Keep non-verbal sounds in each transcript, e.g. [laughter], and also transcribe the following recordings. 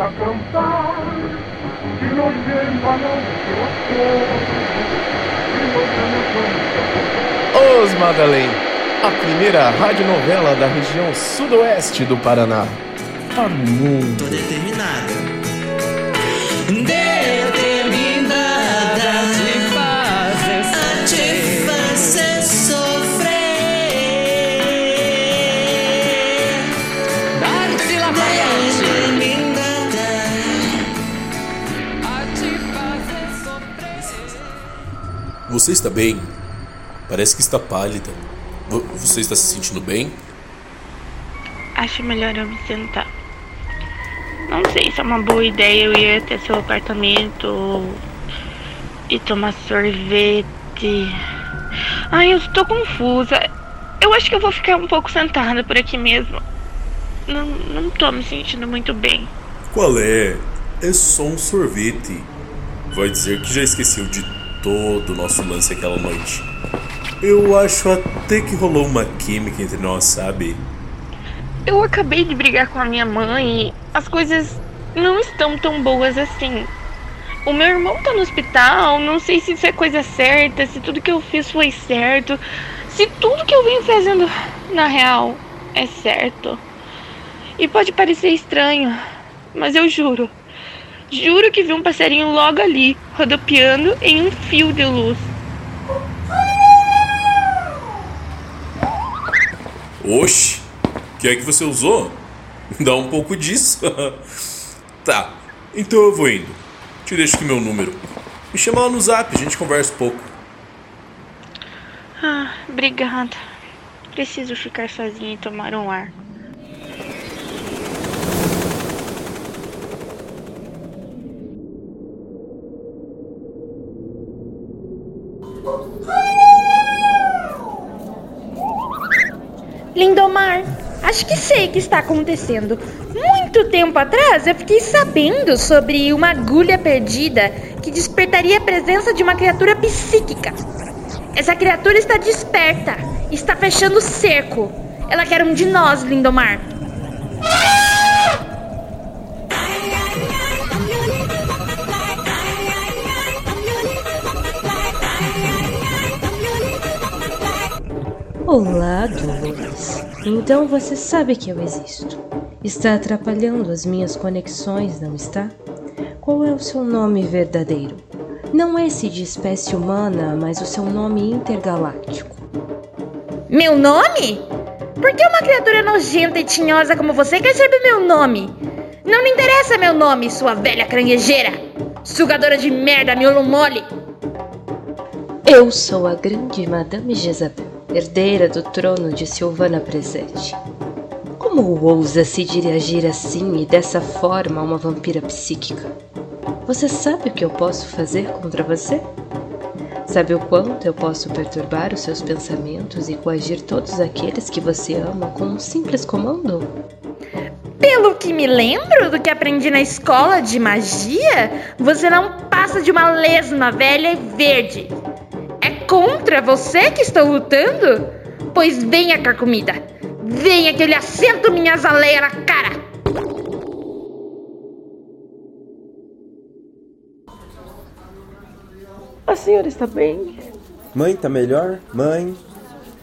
a cantar y lo llevan ao Os Madalém, a primeira radionovela da região sudoeste do Paraná. Para o mundo. Tô determinada. a te fazer sofrer. Dar-te la Determinada. Você está bem? Parece que está pálida. Vo- Você está se sentindo bem? Acho melhor eu me sentar. Não sei se é uma boa ideia eu ir até seu apartamento e tomar sorvete. Ai, eu estou confusa. Eu acho que eu vou ficar um pouco sentada por aqui mesmo. Não, não tô me sentindo muito bem. Qual é? É só um sorvete. Vai dizer que já esqueceu de todo o nosso lance aquela noite. Eu acho até que rolou uma química entre nós, sabe? Eu acabei de brigar com a minha mãe e as coisas não estão tão boas assim. O meu irmão tá no hospital, não sei se isso é coisa certa, se tudo que eu fiz foi certo, se tudo que eu venho fazendo na real é certo. E pode parecer estranho, mas eu juro, juro que vi um passarinho logo ali, rodopiando em um fio de luz. Oxe, o que é que você usou? Dá um pouco disso. [laughs] tá, então eu vou indo. Te deixo aqui meu número. Me chama lá no zap, a gente conversa um pouco. Ah, obrigada. Preciso ficar sozinha e tomar um ar. Lindomar, acho que sei o que está acontecendo. Muito tempo atrás eu fiquei sabendo sobre uma agulha perdida que despertaria a presença de uma criatura psíquica. Essa criatura está desperta, está fechando o cerco. Ela quer um de nós, Lindomar. Olá, Dolores. Então você sabe que eu existo. Está atrapalhando as minhas conexões, não está? Qual é o seu nome verdadeiro? Não esse de espécie humana, mas o seu nome intergaláctico. Meu nome? Por que uma criatura nojenta e tinhosa como você quer saber meu nome? Não me interessa meu nome, sua velha caranguejeira! Sugadora de merda, miolo mole! Eu sou a grande Madame Jezabel, herdeira do trono de Silvana Presente. Como ousa se dirigir assim e dessa forma a uma vampira psíquica? Você sabe o que eu posso fazer contra você? Sabe o quanto eu posso perturbar os seus pensamentos e coagir todos aqueles que você ama com um simples comando? Pelo que me lembro do que aprendi na escola de magia, você não passa de uma lesma velha e verde. Contra você que estou lutando? Pois venha, carcomida. Venha que eu lhe assento minha azaleia na cara. A senhora está bem? Mãe, tá melhor? Mãe,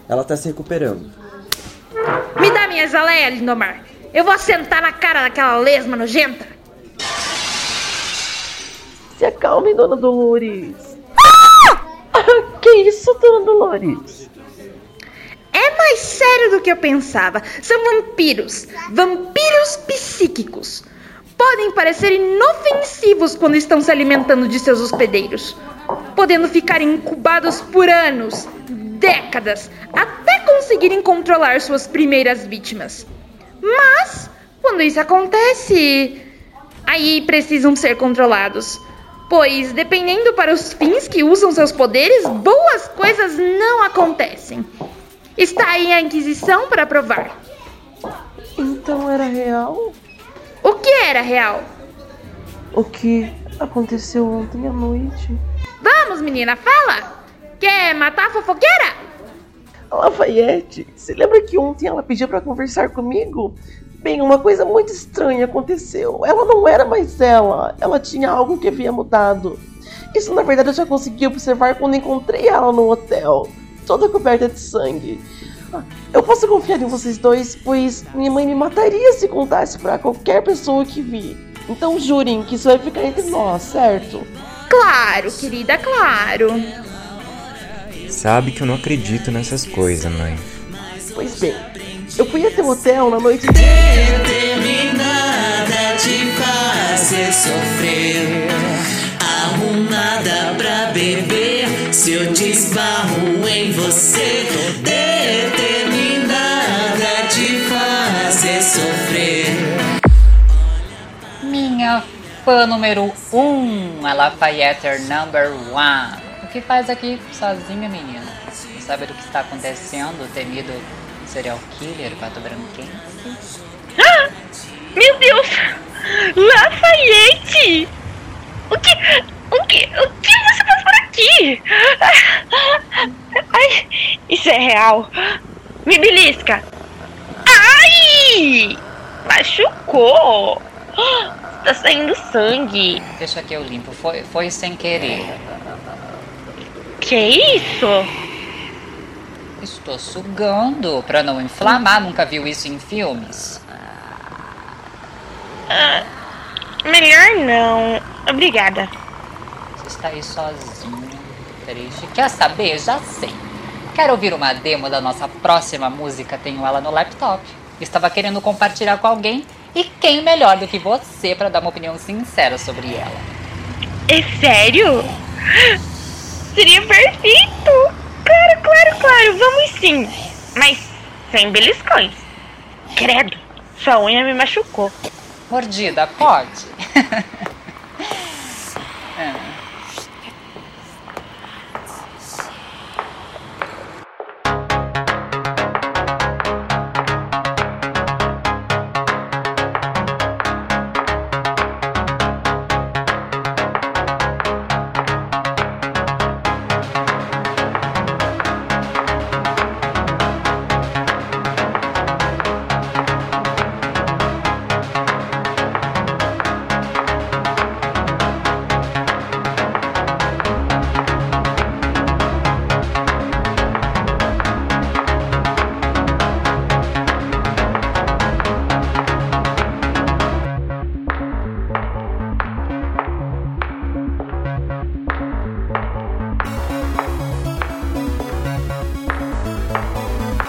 ela tá se recuperando. Me dá minha azaleia, Lindomar. Eu vou assentar na cara daquela lesma nojenta. Se acalme, dona Dolores. Que isso, dona Dolores? É mais sério do que eu pensava. São vampiros. Vampiros psíquicos. Podem parecer inofensivos quando estão se alimentando de seus hospedeiros, podendo ficar incubados por anos, décadas, até conseguirem controlar suas primeiras vítimas. Mas, quando isso acontece, aí precisam ser controlados. Pois, dependendo para os fins que usam seus poderes, boas coisas não acontecem. Está aí a Inquisição para provar. Então era real O que era real? o que aconteceu ontem à noite? Vamos, menina, fala! Quer matar a fofoqueira? Lafayette, você lembra que ontem ela pediu pra conversar comigo? Bem, uma coisa muito estranha aconteceu. Ela não era mais ela. Ela tinha algo que havia mudado. Isso, na verdade, eu já consegui observar quando encontrei ela no hotel, toda coberta de sangue. Eu posso confiar em vocês dois, pois minha mãe me mataria se contasse para qualquer pessoa que vi. Então jurem que isso vai ficar entre nós, certo? Claro, querida, claro. Sabe que eu não acredito nessas coisas, mãe. Pois bem, eu fui até o hotel na noite Determinada te fazer sofrer. Arrumada pra beber. Se eu desbarro em você. Determinada te fazer sofrer. Minha fã número 1, um, a Lafayette number one. O que faz aqui sozinha, menina? Não sabe do que está acontecendo, temido serial killer, pato branquense? Ah, [gasps] meu Deus! Lafayette! O que, o que, o que você faz por aqui? [gasps] Ai, isso é real. Me belisca. Ai! Machucou. [gasps] Tá saindo sangue. Deixa que eu limpo, foi, foi sem querer. Que isso? Estou sugando pra não inflamar, nunca viu isso em filmes? Ah, melhor não. Obrigada. Você está aí sozinho, triste. Quer saber? Já sei. Quero ouvir uma demo da nossa próxima música, tenho ela no laptop. Estava querendo compartilhar com alguém e quem melhor do que você para dar uma opinião sincera sobre ela? É sério? Seria perfeito! Claro, claro, claro, vamos sim. Mas sem beliscões. Credo, sua unha me machucou. Mordida, pode?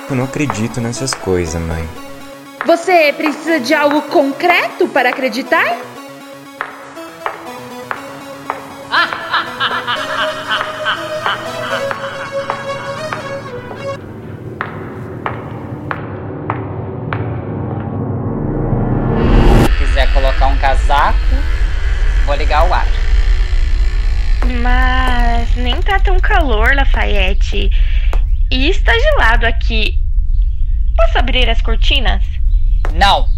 Eu não acredito nessas coisas, mãe. Você precisa de algo concreto para acreditar? Se quiser colocar um casaco, vou ligar o ar. Mas nem tá tão calor, Lafayette. E está gelado aqui. Posso abrir as cortinas? Não,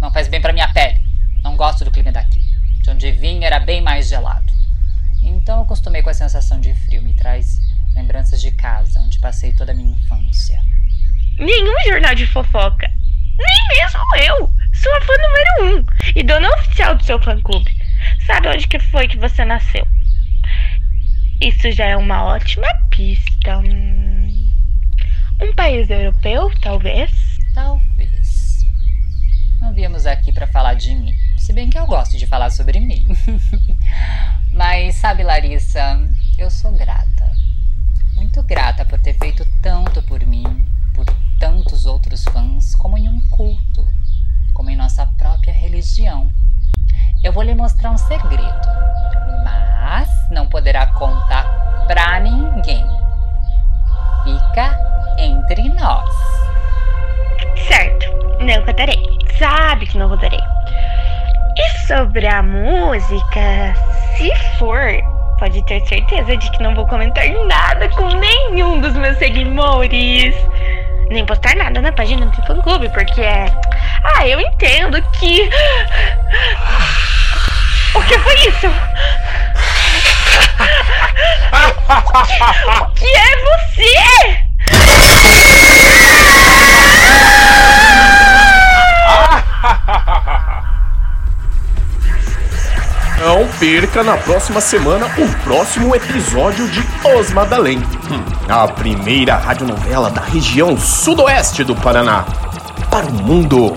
não faz bem pra minha pele. Não gosto do clima daqui. De onde vim era bem mais gelado. Então eu acostumei com a sensação de frio. Me traz lembranças de casa, onde passei toda a minha infância. Nenhum jornal de fofoca. Nem mesmo eu. Sou a fã número um e dona oficial do seu fã-clube. Sabe onde que foi que você nasceu? Isso já é uma ótima pista. Hum, Um país europeu, talvez? Talvez. Não viemos aqui pra falar de mim. Se bem que eu gosto de falar sobre mim. [laughs] Mas sabe, Larissa, eu sou grata. Muito grata por ter feito tanto por mim, por tantos outros fãs, como em um culto, como em nossa própria religião. Eu vou lhe mostrar um segredo, mas não poderá contar Sabe que não contarei. E sobre a música, se for, pode ter certeza de que não vou comentar nada com nenhum dos meus seguidores. Nem postar nada na página do fã clube, porque é. Ah, eu entendo que. O que foi isso? [laughs] O que é você? Perca na próxima semana o próximo episódio de Os Madalém, hum, a primeira radionovela da região sudoeste do Paraná. Para o mundo